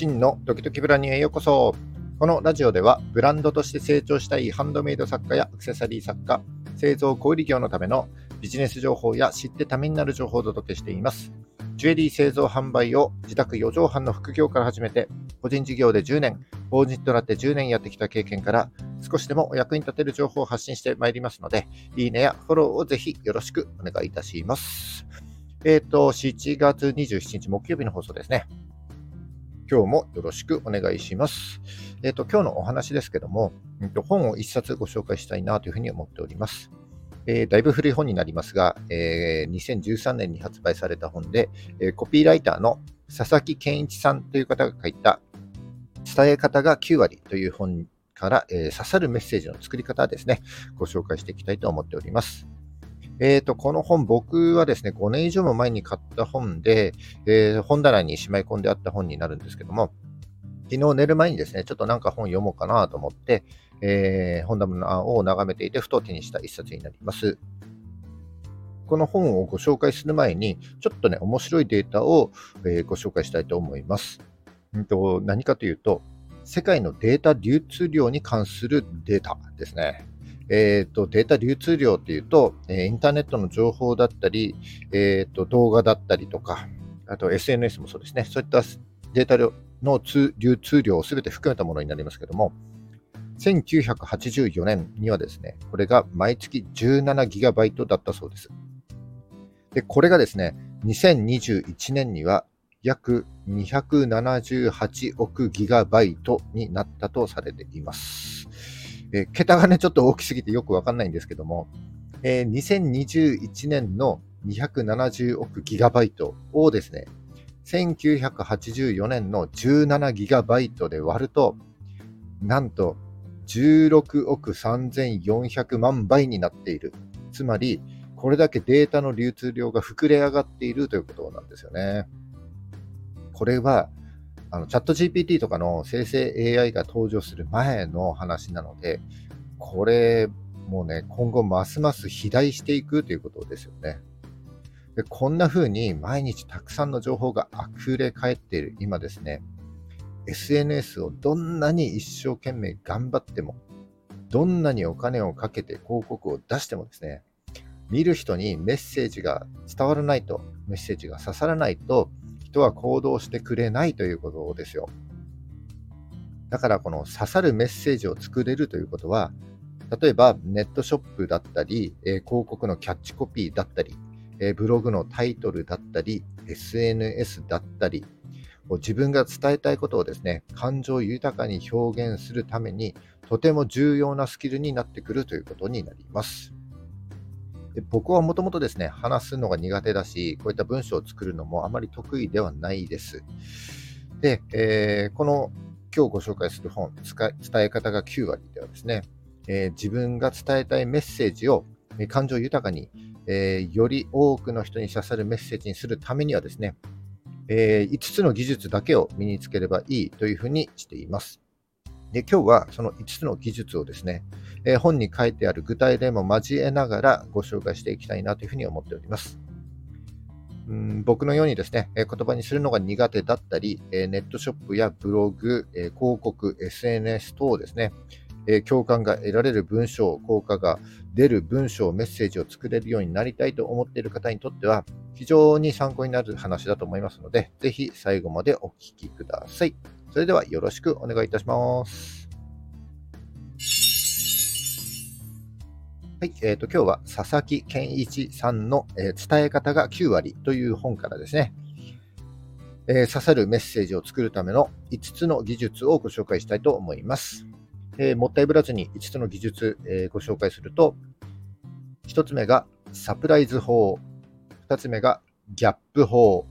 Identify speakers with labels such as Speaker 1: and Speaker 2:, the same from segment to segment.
Speaker 1: 真のドキドキブランニュへようこそ。このラジオでは、ブランドとして成長したいハンドメイド作家やアクセサリー作家、製造小売業のためのビジネス情報や知ってためになる情報をお届けしています。ジュエリー製造販売を自宅4畳半の副業から始めて、個人事業で10年、法人となって10年やってきた経験から、少しでもお役に立てる情報を発信してまいりますので、いいねやフォローをぜひよろしくお願いいたします。えっ、ー、と、7月27日木曜日の放送ですね。今日もよろしくお願いします。えっ、ー、と、今日のお話ですけども、えー、と本を一冊ご紹介したいなというふうに思っております。えー、だいぶ古い本になりますが、えー、2013年に発売された本で、え、コピーライターの佐々木健一さんという方が書いた伝え方が9割という本から、え刺さるメッセージの作り方ですね、ご紹介していきたいと思っております。えっ、ー、と、この本、僕はですね、5年以上も前に買った本で、えー、本棚にしまい込んであった本になるんですけども、昨日寝る前にですね、ちょっとなんか本読もうかなと思って、えー、本棚を眺めていて、ふと手にした一冊になります。この本をご紹介する前に、ちょっとね、面白いデータを、え、ご紹介したいと思います。んと何かというと、世界のデータ流通量に関するデータですね。えーと、データ流通量っていうと、えインターネットの情報だったり、えーと、動画だったりとか、あと SNS もそうですね、そういったデータの流通量をすべて含めたものになりますけども、1984年にはですね、これが毎月 17GB だったそうです。で、これがですね、2021年には約278億ギガバイトになったとされています。えー、桁がね、ちょっと大きすぎてよくわかんないんですけども、えー、2021年の270億ギガバイトをですね、1984年の17ギガバイトで割ると、なんと16億3400万倍になっている。つまり、これだけデータの流通量が膨れ上がっているということなんですよね。これは、あのチャット GPT とかの生成 AI が登場する前の話なので、これ、もうね、今後ますます肥大していくということですよね。でこんな風に毎日たくさんの情報が溢れ返っている今ですね、SNS をどんなに一生懸命頑張っても、どんなにお金をかけて広告を出してもですね、見る人にメッセージが伝わらないと、メッセージが刺さらないと、人は行動してくれないということですよ。だからこの刺さるメッセージを作れるということは、例えばネットショップだったり、え、広告のキャッチコピーだったり、え、ブログのタイトルだったり、SNS だったり、自分が伝えたいことをですね、感情豊かに表現するために、とても重要なスキルになってくるということになります。で僕はもともとですね、話すのが苦手だし、こういった文章を作るのもあまり得意ではないです。で、えー、この今日ご紹介する本、伝え方が9割ではですね、えー、自分が伝えたいメッセージを、感情豊かに、えー、より多くの人に刺さるメッセージにするためにはですね、え5つの技術だけを身につければいいというふうにしています。で今日はその5つの技術をですね、え、本に書いてある具体例も交えながらご紹介していきたいなというふうに思っております。ん僕のようにですね、え、言葉にするのが苦手だったり、え、ネットショップやブログ、え広告、SNS 等ですね、え共感が得られる文章、効果が出る文章、メッセージを作れるようになりたいと思っている方にとっては、非常に参考になる話だと思いますので、ぜひ最後までお聞きください。それではよろしくお願いいたします。はい、えーと、今日は佐々木健一さんの、えー、伝え方が9割という本からですね、えー、刺さるメッセージを作るための5つの技術をご紹介したいと思います。え、もったいぶらずに5つの技術、えご紹介すると、1つ目がサプライズ法、2つ目がギャップ法、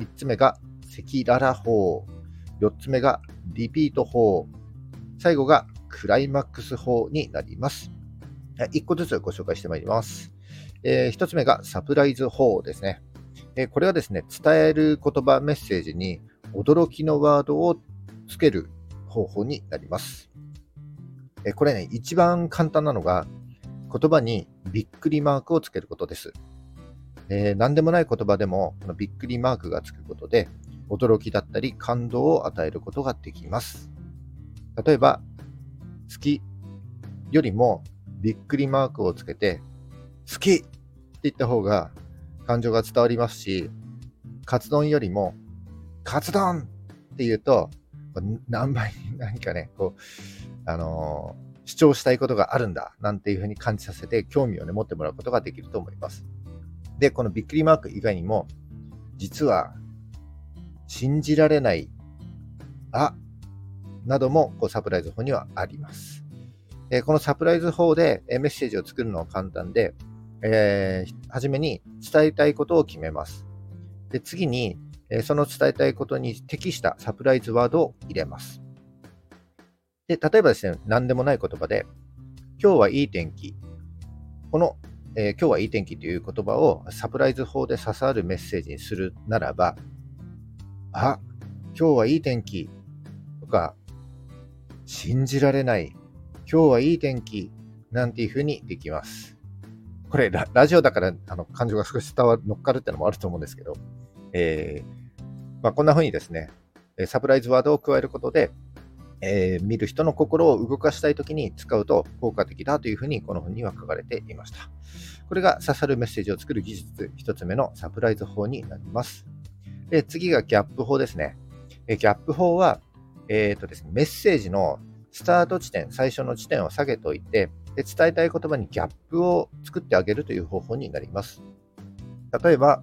Speaker 1: 3つ目が赤裸々法、4つ目がリピート法、最後がクライマックス法になります。1個ずつご紹介してまいります。えー、1つ目がサプライズ法ですね。えー、これはですね、伝える言葉、メッセージに驚きのワードをつける方法になります。えー、これね、一番簡単なのが、言葉にびっくりマークをつけることです。えー、何でもない言葉でも、このびっくりマークがつくことで、驚きだったり感動を与えることができます。例えば、好きよりもびっくりマークをつけて、好きって言った方が感情が伝わりますし、カツ丼よりも、カツ丼って言うと、何倍に何かね、こう、あのー、主張したいことがあるんだ、なんていうふうに感じさせて、興味をね、持ってもらうことができると思います。で、このびっくりマーク以外にも、実は、信じられない、あ、などもこうサプライズ法にはあります。えこのサプライズ法でえメッセージを作るのは簡単で、えー、初めに伝えたいことを決めます。で次に、えその伝えたいことに適したサプライズワードを入れます。で例えばですね、何でもない言葉で、今日はいい天気。この、えー、今日はいい天気という言葉をサプライズ法で刺さるメッセージにするならば、あ、今日はいい天気とか、信じられない、今日はいい天気なんていうふうにできます。これラ、ラジオだからあの感情が少し伝わる、乗っかるってのもあると思うんですけど、えーまあ、こんなふうにですね、サプライズワードを加えることで、えー、見る人の心を動かしたいときに使うと効果的だというふうにこの本には書かれていました。これが刺さるメッセージを作る技術1つ目のサプライズ法になります。で次がギャップ法ですね。ギャップ法は、えーとですね、メッセージのスタート地点、最初の地点を下げておいて、で伝えたい言葉にギャップを作ってあげるという方法になります。例えば、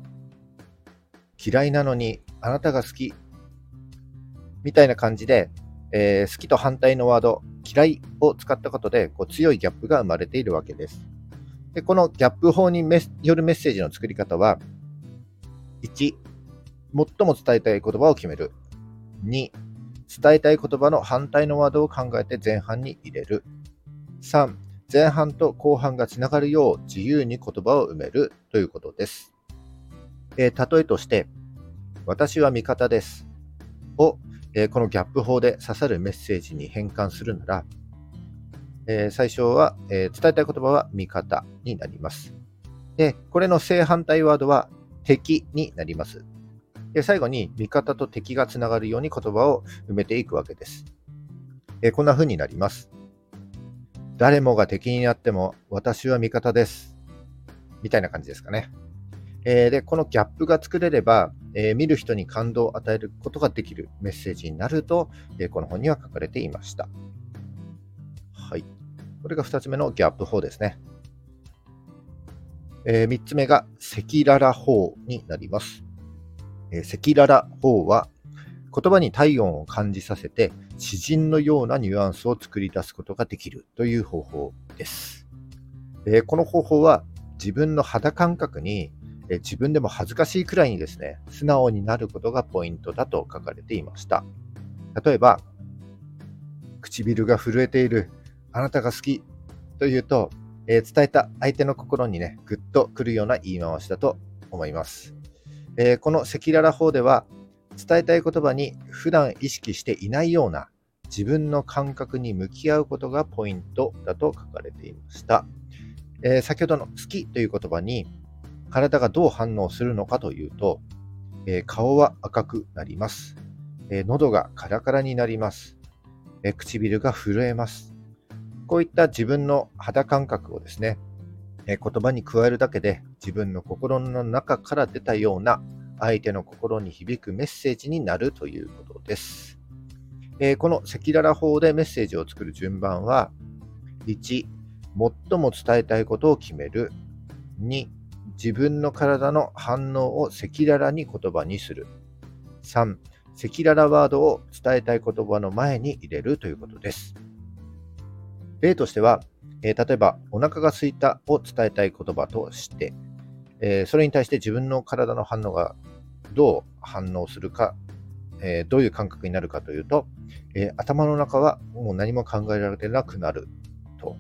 Speaker 1: 嫌いなのにあなたが好きみたいな感じで、えー、好きと反対のワード、嫌いを使ったことでこう強いギャップが生まれているわけです。でこのギャップ法によるメッセージの作り方は、1、最も伝えたい言葉を決める。2、伝えたい言葉の反対のワードを考えて前半に入れる。3、前半と後半がつながるよう自由に言葉を埋めるということです。えー、例えとして、私は味方ですを、えー、このギャップ法で刺さるメッセージに変換するなら、えー、最初は、え伝えたい言葉は味方になります。で、これの正反対ワードは敵になります。で最後に味方と敵がつながるように言葉を埋めていくわけです。えこんな風になります。誰もが敵になっても私は味方です。みたいな感じですかね。えー、で、このギャップが作れれば、えー、見る人に感動を与えることができるメッセージになると、えー、この本には書かれていました。はい。これが2つ目のギャップ法ですね。えー、3つ目が赤裸々法になります。え赤裸々法は言葉に体温を感じさせて詩人のようなニュアンスを作り出すことができるという方法です。えこの方法は自分の肌感覚にえ自分でも恥ずかしいくらいにですね、素直になることがポイントだと書かれていました。例えば、唇が震えている、あなたが好きというと、えー、伝えた相手の心にね、ぐっとくるような言い回しだと思います。えー、この赤裸々法では、伝えたい言葉に普段意識していないような自分の感覚に向き合うことがポイントだと書かれていました。えー、先ほどの好きという言葉に体がどう反応するのかというと、えー、顔は赤くなります、えー、喉がカラカラになります、えー、唇が震えます。こういった自分の肌感覚をですね、え言葉に加えるだけで自分の心の中から出たような相手の心に響くメッセージになるということです。えこの赤裸々法でメッセージを作る順番は、1、最も伝えたいことを決める。2、自分の体の反応を赤裸々に言葉にする。3、赤裸々ワードを伝えたい言葉の前に入れるということです。例としては、えー、例えば、お腹が空いたを伝えたい言葉として、えー、それに対して自分の体の反応がどう反応するか、えー、どういう感覚になるかというと、え頭の中はもう何も考えられなくなると。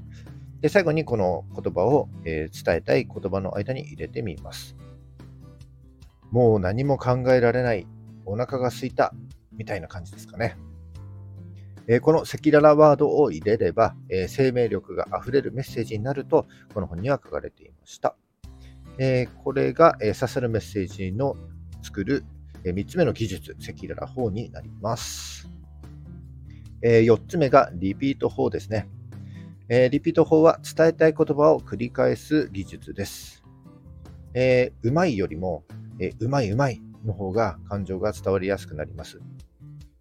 Speaker 1: で、最後にこの言葉を、え、伝えたい言葉の間に入れてみます。もう何も考えられない、お腹が空いた、みたいな感じですかね。え、この赤裸々ワードを入れれば、え、生命力があふれるメッセージになると、この本には書かれていました。えこれが、え刺さるメッセージの作るえ3つ目の技術、赤裸々法になります。え4つ目がリピート法ですね。えリピート法は伝えたい言葉を繰り返す技術です。えー、うまいよりも、えー、うまいうまいの方が感情が伝わりやすくなります。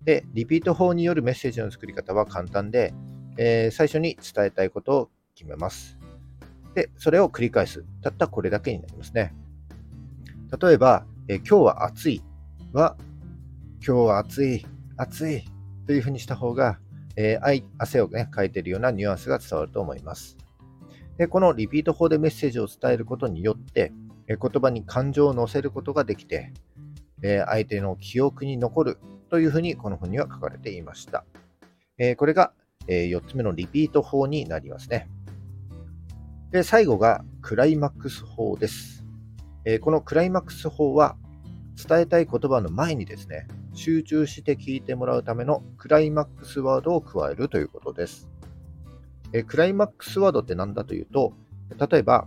Speaker 1: で、リピート法によるメッセージの作り方は簡単で、えー、最初に伝えたいことを決めます。で、それを繰り返す。たったこれだけになりますね。例えば、えー、今日は暑いは、今日は暑い、暑いというふうにした方が、えー、汗をね、かいているようなニュアンスが伝わると思います。で、このリピート法でメッセージを伝えることによって、え、言葉に感情を乗せることができて、え、相手の記憶に残るというふうにこの本には書かれていました。えこれが、え4つ目のリピート法になりますね。で、最後がクライマックス法です。えこのクライマックス法は伝えたい言葉の前にですね、集中して聞いてもらうためのクライマックスワードを加えるということです。えクライマックスワードって何だというと、例えば、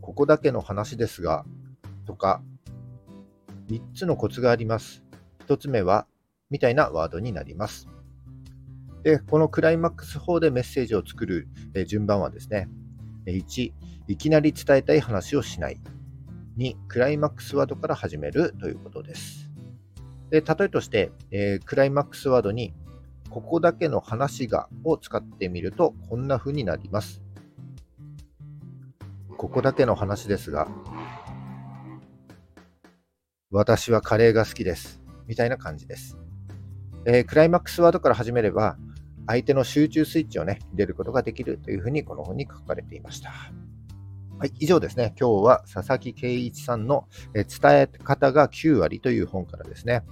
Speaker 1: ここだけの話ですが、とか、3つのコツがあります。1つ目は、みたいなワードになります。で、このクライマックス法でメッセージを作る順番はですね、1、いきなり伝えたい話をしない。2、クライマックスワードから始めるということです。で例えとして、えー、クライマックスワードに、ここだけの話がを使ってみると、こんな風になります。ここだけの話ですが、私はカレーが好きです。みたいな感じです。えー、クライマックスワードから始めれば、相手の集中スイッチをね、入れることができるというふうにこの本に書かれていました。はい、以上ですね。今日は佐々木圭一さんの、え伝え方が9割という本からですね、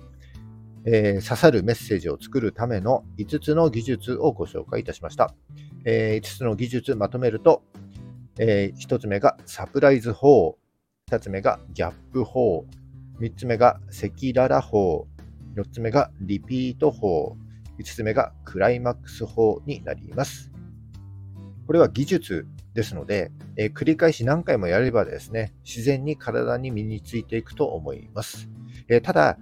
Speaker 1: えー、刺さるメッセージを作るための5つの技術をご紹介いたしました。えー、5つの技術まとめると、えー、1つ目がサプライズ法、2つ目がギャップ法、3つ目が赤裸々法、4つ目がリピート法、5つ目がクライマックス法になります。これは技術ですので、えー、繰り返し何回もやればですね、自然に体に身についていくと思います。えー、ただ、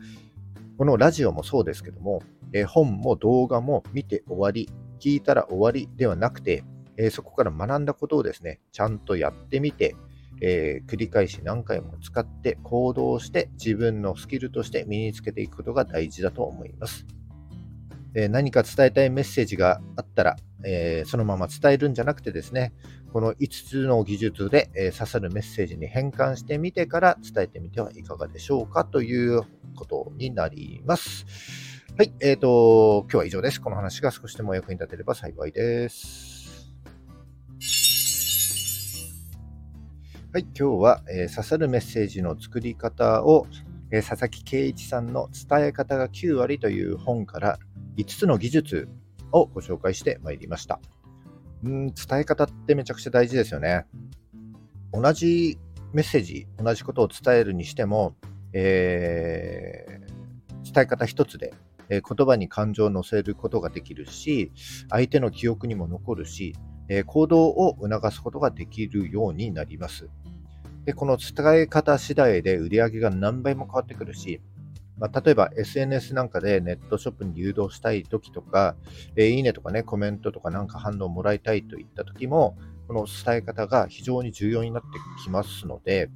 Speaker 1: このラジオもそうですけども、えー、本も動画も見て終わり、聞いたら終わりではなくて、えそこから学んだことをですね、ちゃんとやってみて、え繰り返し何回も使って行動して自分のスキルとして身につけていくことが大事だと思います。え何か伝えたいメッセージがあったら、えそのまま伝えるんじゃなくてですね、この5つの技術で、え刺さるメッセージに変換してみてから伝えてみてはいかがでしょうかということになります。はい、えっ、ー、と、今日は以上です。この話が少しでも役に立てれば幸いです。はい、今日は、えー、刺さるメッセージの作り方を、えー、佐々木圭一さんの伝え方が9割という本から5つの技術をご紹介してまいりました。うん、伝え方ってめちゃくちゃ大事ですよね。同じメッセージ、同じことを伝えるにしても、えー、伝え方一つで、え、言葉に感情を乗せることができるし、相手の記憶にも残るし、えー、行動を促すことができるようになります。でこの伝え方次第で売り上げが何倍も変わってくるし、まあ、例えば SNS なんかでネットショップに誘導したい時とか、えー、いいねとかね、コメントとかなんか反応をもらいたいといった時も、この伝え方が非常に重要になってきますので、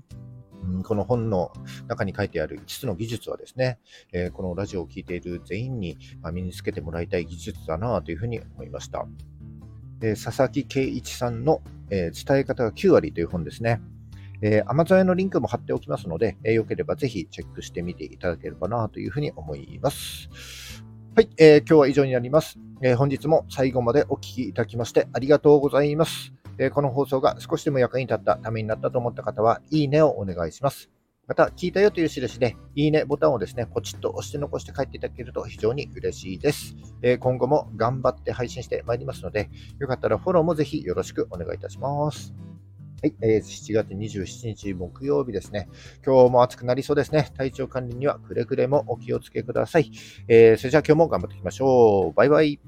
Speaker 1: うん、この本の中に書いてある5つの技術はですね、えー、このラジオを聴いている全員に身につけてもらいたい技術だなというふうに思いました。えー、佐々木圭一さんの、え伝え方が9割という本ですね。えー、Amazon へのリンクも貼っておきますので、えー、よければぜひチェックしてみていただければなというふうに思います。はい、えー、今日は以上になります、えー、本日も最後までお聴きいただきましてありがとうございます。え、この放送が少しでも役に立ったためになったと思った方は、いいねをお願いします。また、聞いたよという印で、いいねボタンをですね、ポチッと押して残して帰っていただけると非常に嬉しいです。えー、今後も頑張って配信してまいりますので、よかったらフォローもぜひよろしくお願いいたします。はい、えー、7月27日木曜日ですね。今日も暑くなりそうですね。体調管理にはくれぐれもお気をつけください。えー、それじゃあ今日も頑張っていきましょう。バイバイ。